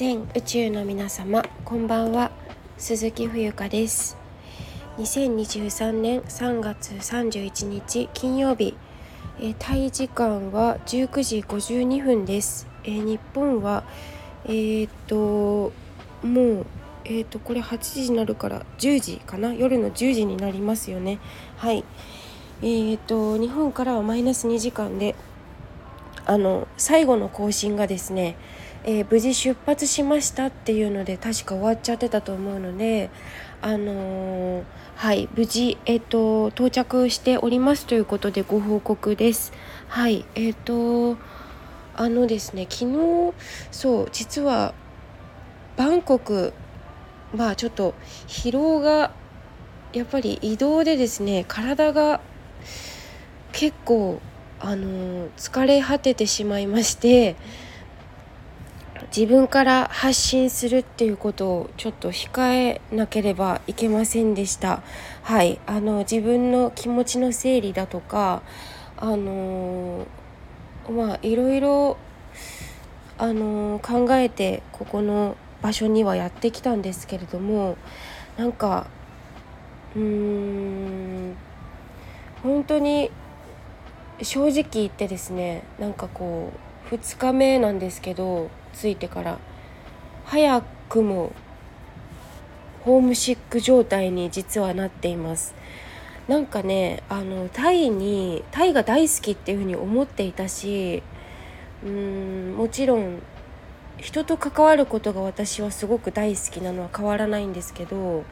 全宇宙の皆様こんばんは。鈴木冬香です。2023年3月31日金曜日えー、タイ時間は19時52分です、えー、日本はえー、っともうえー、とこれ8時になるから10時かな？夜の10時になりますよね。はい。えーと、日本からはマイナス2時間であの最後の更新がですね、えー、無事出発しましたっていうので確か終わっちゃってたと思うのであのー、はい無事、えーと、到着しておりますということでご報告です。はいえっ、ー、とあのですね昨日そう実はバンコクまあちょっと疲労がやっぱり移動でですね体が結構あの疲れ果ててしまいまして自分から発信するっていうことをちょっと控えなければいけませんでした。はい。あの自分の気持ちの整理だとかあのまあいろいろあの考えてここの場所にはやってきたんですけれどもなんかうーん本当に正直言ってですねなんかこう2日目なんですけど着いてから早くもホームシック状態に実はなっていますなんかねあのタイにタイが大好きっていうふうに思っていたしうんもちろん人と関わることが私はすごく大好きなのは変わらないんですけど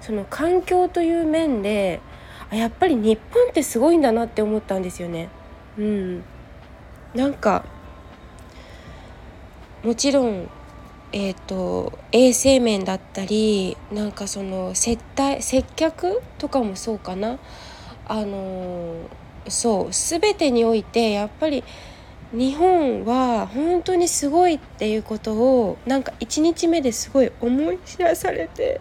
その環境という面であやっぱり日本ってすごいんだなって思ったんですよね。うん、なんかもちろんえーと、衛生面だったりなんかその接待接客とかもそうかな。あのそう全てにおいてやっぱり日本は本当にすごいっていうことをなんか1日目ですごい思い知らされて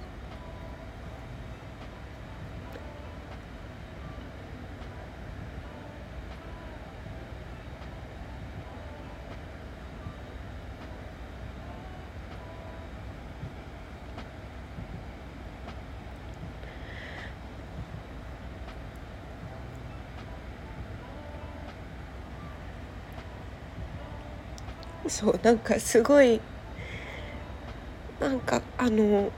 そうなんかすごいなんかあの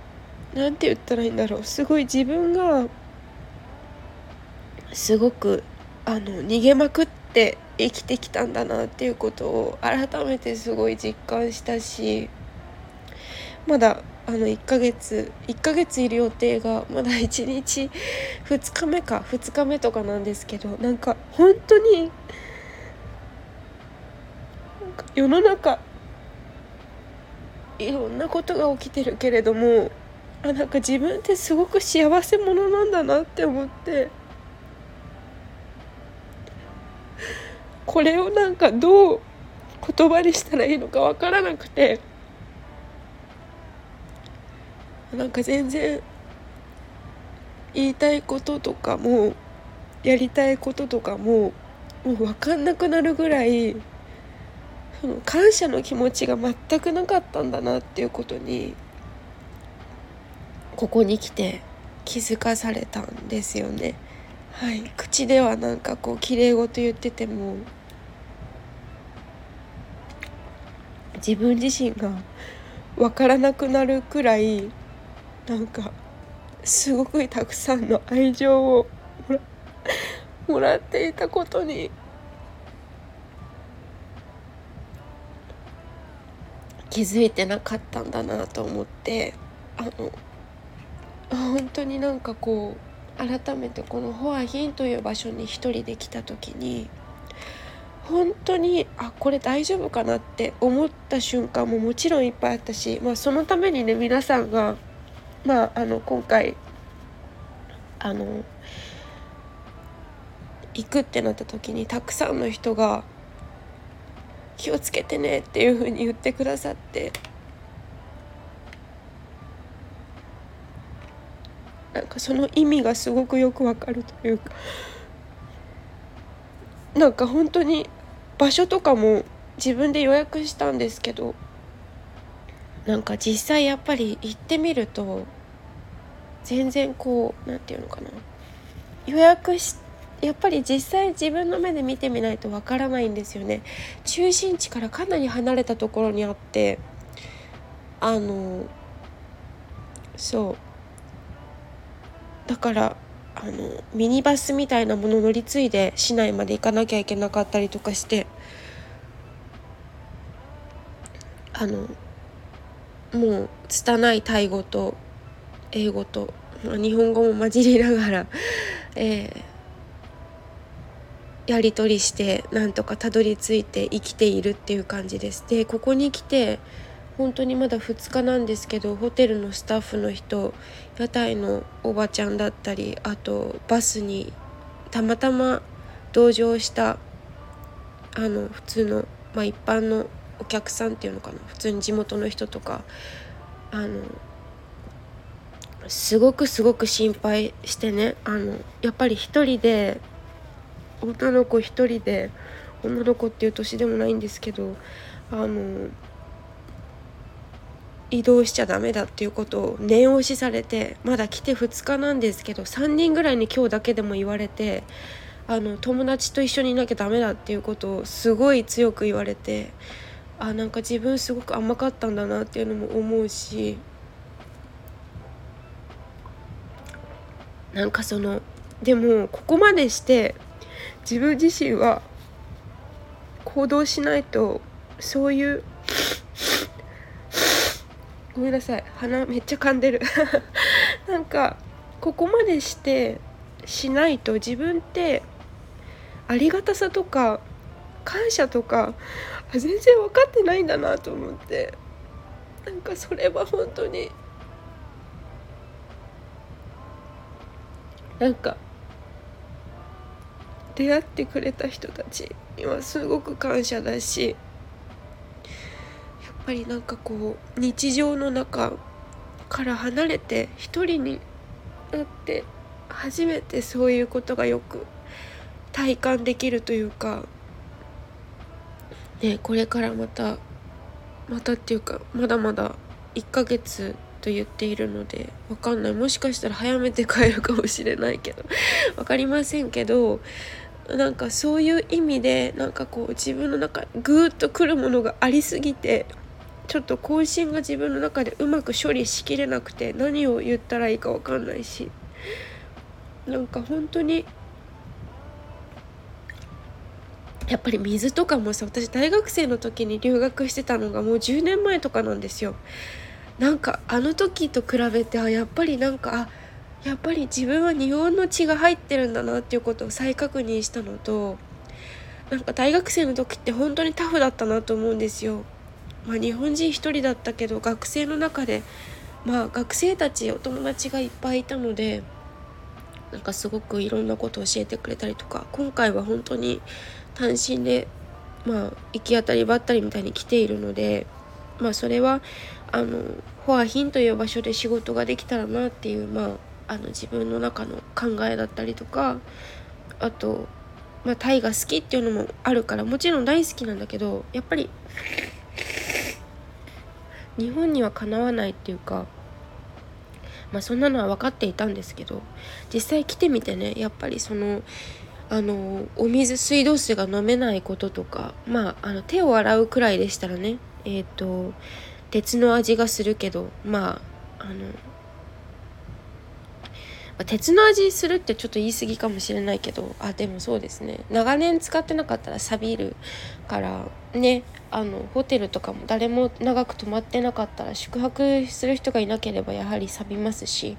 なんて言ったらいいんだろう。すごい自分がすごくあの逃げまくって生きてきたんだなっていうことを改めてすごい実感したしまだあの1ヶ月1ヶ月いる予定がまだ1日2日目か2日目とかなんですけどなんか本当に世の中いろんなことが起きてるけれどもあなんか自分ってすごく幸せ者なんだなって思って。これをなんかどう言葉にしたらいいのか分からなくて。なんか全然言いたいこととかもやりたいこととかももう分かんなくなるぐらいその感謝の気持ちが全くなかったんだなっていうことにここに来て気づかされたんですよね。はい、口ではなんかこう綺麗事言ってても自分自身が分からなくなるくらいなんかすごくたくさんの愛情をもら っていたことに気づいてなかったんだなと思ってあの本当になんかこう改めてこのホアヒンという場所に一人で来た時に本当にあこれ大丈夫かなって思った瞬間ももちろんいっぱいあったし、まあ、そのためにね皆さんが、まあ、あの今回あの行くってなった時にたくさんの人が気をつけてねっていうふうに言ってくださって。なんかその意味がすごくよくわかるというか。なんか本当に場所とかも自分で予約したんですけど。なんか実際やっぱり行ってみると全然こう何て言うのかな。予約しやっぱり実際自分の目で見てみないとわからないんですよね。中心地からかなり離れたところにあってあのそう。だからあのミニバスみたいなもの乗り継いで市内まで行かなきゃいけなかったりとかしてあのもう拙いタイ語と英語と日本語も混じりながら、えー、やり取りしてなんとかたどり着いて生きているっていう感じです。でここに来て本当にまだ2日なんですけどホテルのスタッフの人屋台のおばちゃんだったりあとバスにたまたま同乗したあの普通の、まあ、一般のお客さんっていうのかな普通に地元の人とかあのすごくすごく心配してねあのやっぱり一人で女の子一人で女の子っていう年でもないんですけどあの移動しちゃダメだっていうことを念押しされてまだ来て2日なんですけど3人ぐらいに今日だけでも言われてあの友達と一緒にいなきゃダメだっていうことをすごい強く言われてあなんか自分すごく甘かったんだなっていうのも思うしなんかそのでもここまでして自分自身は行動しないとそういうごめんなさい鼻めっちゃ噛んでる。なんかここまでしてしないと自分ってありがたさとか感謝とか全然分かってないんだなと思って。なんかそれは本当になんか出会ってくれた人たちにはすごく感謝だしやっぱりなんかこう日常の中から離れて一人になって初めてそういうことがよく体感できるというかねこれからまたまたっていうかまだまだ1ヶ月と言っているのでわかんない。もしかしたら早めて帰るかもしれないけど分かりませんけどなんかそういう意味でなんかこう自分の中ぐーっとくるものがありすぎてちょっと更新が自分の中でうまく処理しきれなくて何を言ったらいいか分かんないしなんか本当にやっぱり水とかもさ私大学生の時に留学してたのがもう10年前とかなんですよ。なんかあの時と比べてあやっぱりなんかあやっぱり自分は日本の血が入ってるんだなっていうことを再確認したのとなんか大学生の時って本当にタフだったなと思うんですよ。まあ、日本人1人だったけど学生の中で、まあ、学生たちお友達がいっぱいいたのでなんかすごくいろんなことを教えてくれたりとか今回は本当に単身で、まあ、行き当たりばったりみたいに来ているので、まあ、それはあのフォアヒンという場所で仕事ができたらなっていう、まあ、あの自分の中の考えだったりとかあと、まあ、タイが好きっていうのもあるからもちろん大好きなんだけどやっぱり日本にはかなわないっていうかまあそんなのは分かっていたんですけど実際来てみてねやっぱりそのあのお水水道水が飲めないこととかまああの手を洗うくらいでしたらねえっ、ー、と鉄の味がするけどまああの鉄の味するってちょっと言い過ぎかもしれないけどあでもそうですね長年使ってなかったら錆びるからねあのホテルとかも誰も長く泊まってなかったら宿泊する人がいなければやはり錆びますし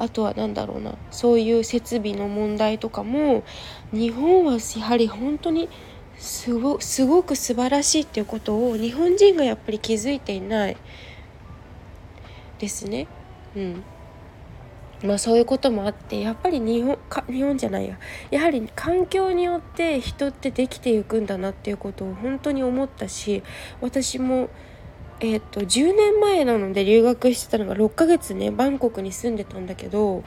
あとは何だろうなそういう設備の問題とかも日本はやはり本当にすごすごく素晴らしいっていうことを日本人がやっぱり気づいていないですね。うんまあそういうこともあってやっぱり日本か日本じゃないや。やはり環境によって人ってできていくんだなっていうことを本当に思ったし私もえーと、10年前なので留学してたのが6ヶ月ねバンコクに住んでたんだけど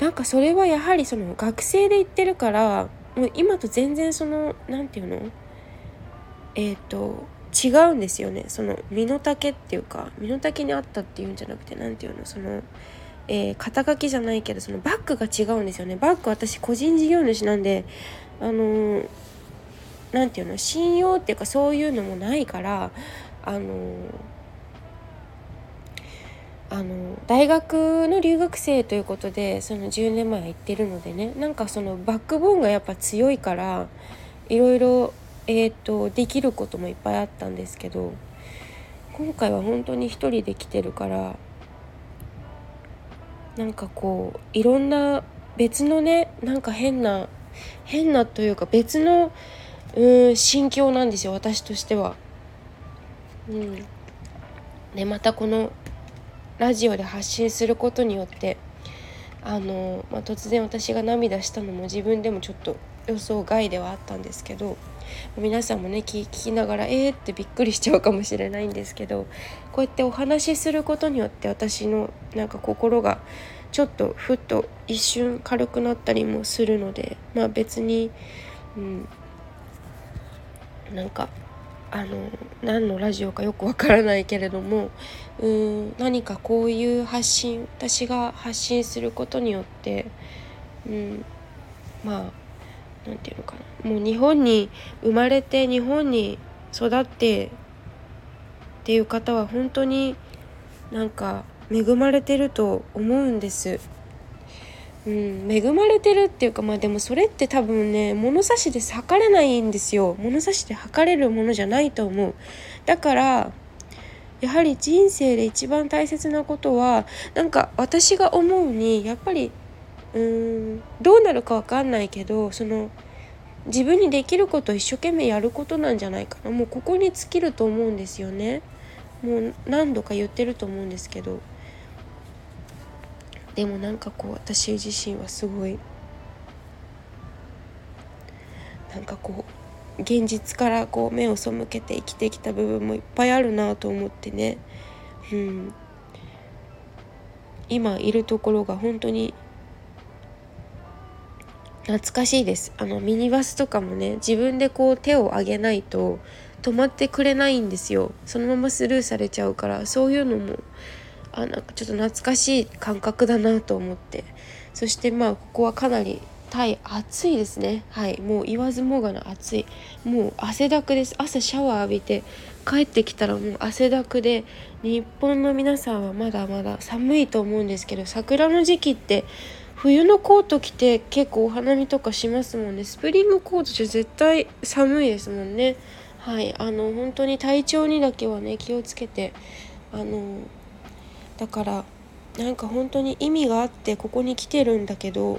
なんかそれはやはりその学生で行ってるからもう今と全然その何て言うの？えっ、と違うんですよね。その身の丈っていうか身の丈にあったっていうんじゃなくて何て言うの？その、えー、肩書きじゃないけどそのバッグが違うんですよね。バッグ私個人事業主なんであのー、て言うの信用っていうかそういうのもないからあのーあの大学の留学生ということでその10年前行ってるのでね。なんかそのバックボーンがやっぱ強いからいろいろ、えーと、できることもいっぱいあったんですけど今回は本当に一人で来てるからなんかこういろんな別のねなんか変な変なというか別のうん心境なんですよ私としては。うん、でまたこのラジオで発信することによってあの、まあ、突然私が涙したのも自分でもちょっと予想外ではあったんですけど皆さんもね聞きながらえーってびっくりしちゃうかもしれないんですけどこうやってお話しすることによって私のなんか心がちょっとふっと一瞬軽くなったりもするのでまあ別に、うん、なんかあの何のラジオかよくわからないけれどもうん何かこういう発信私が発信することによって、うん、まあ何て言うのかな。もう日本に生まれて日本に育ってっていう方は本当になんか恵まれてると思うんです。うん、恵まれてるっていうかまあでもそれって多分ね物差しで測れないんですよ。物差しで測れるものじゃないと思う。だからやはり人生で一番大切なことはなんか私が思うにやっぱりうーん。どうなるか分かんないけどその自分にできること一生懸命やることなんじゃないかな。もうここに尽きると思うんですよね。もう何度か言ってると思うんですけど。でもなんかこう私自身はすごいなんかこう現実からこう目を背けて生きてきた部分もいっぱいあるなと思ってね、うん、今いるところが本当に懐かしいです。あのミニバスとかもね自分でこう手を挙げないと止まってくれないんですよ。そのままスルーされちゃうからそういうのもあなんかちょっと懐かしい感覚だなと思って。そしてまあここはかなりタイ暑いですね。はい。もう言わずもがな暑い。もう汗だくです。朝シャワー浴びて帰ってきたらもう汗だくで日本の皆さんはまだまだ寒いと思うんですけど桜の時期って冬のコート着て結構お花見とかしますもんね。スプリングコートじゃ絶対寒いですもんね。はい。あの本当に体調にだけはね気をつけてあのだからなんか本当に意味があってここに来てるんだけど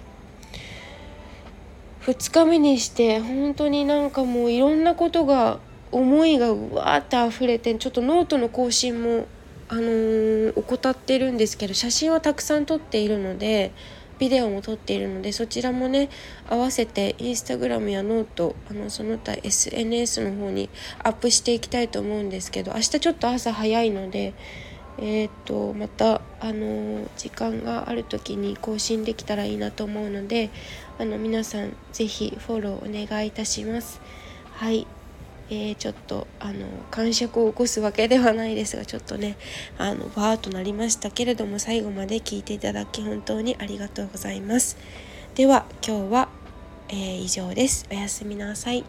2日目にして本当になんかもういろんなことが思いがうわーって溢れてちょっとノートの更新もあのー、怠ってるんですけど写真はたくさん撮っているのでビデオも撮っているのでそちらもね合わせてインスタグラムやノートあのその他 SNS の方にアップしていきたいと思うんですけど明日ちょっと朝早いのでえーと、また、あの時間がある時に更新できたらいいなと思うのであの皆さん是非フォローお願いいたします。はい、えー、ちょっとあの感触を起こすわけではないですがちょっとねあのバーとなりましたけれども最後まで聞いていただき本当にありがとうございます。では今日は、えー、以上です。おやすみなさい。